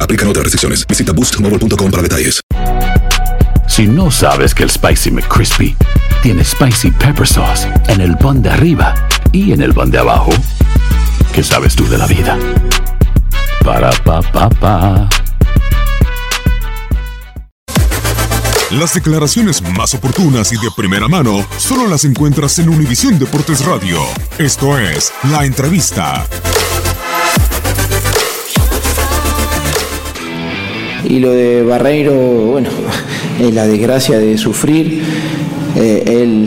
Aplican otras restricciones. Visita boostmobile.com para detalles. Si no sabes que el Spicy McCrispy tiene Spicy Pepper Sauce en el pan de arriba y en el pan de abajo, ¿qué sabes tú de la vida? Para, pa, pa, pa. Las declaraciones más oportunas y de primera mano solo las encuentras en Univisión Deportes Radio. Esto es La Entrevista. Y lo de Barreiro, bueno, es la desgracia de sufrir. Eh, él,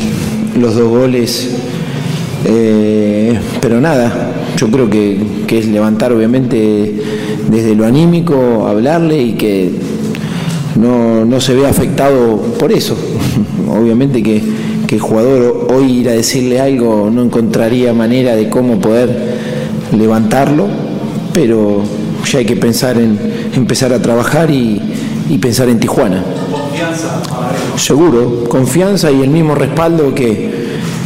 los dos goles, eh, pero nada, yo creo que, que es levantar obviamente desde lo anímico, hablarle y que no, no se ve afectado por eso. Obviamente que, que el jugador hoy ir a decirle algo no encontraría manera de cómo poder levantarlo, pero ya hay que pensar en empezar a trabajar y, pensar en Tijuana. Seguro, confianza y el mismo respaldo que,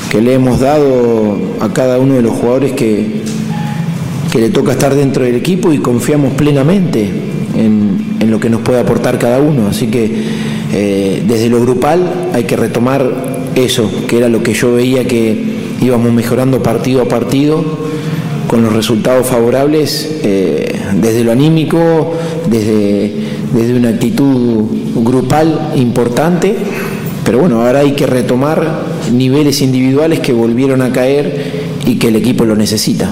que le hemos dado a cada uno de los jugadores que, que le toca estar dentro del equipo y confiamos plenamente en, en lo que nos puede aportar cada uno. Así que eh, desde lo grupal hay que retomar eso, que era lo que yo veía que íbamos mejorando partido a partido con los resultados favorables eh, desde lo anímico, desde, desde una actitud grupal importante, pero bueno, ahora hay que retomar niveles individuales que volvieron a caer y que el equipo lo necesita.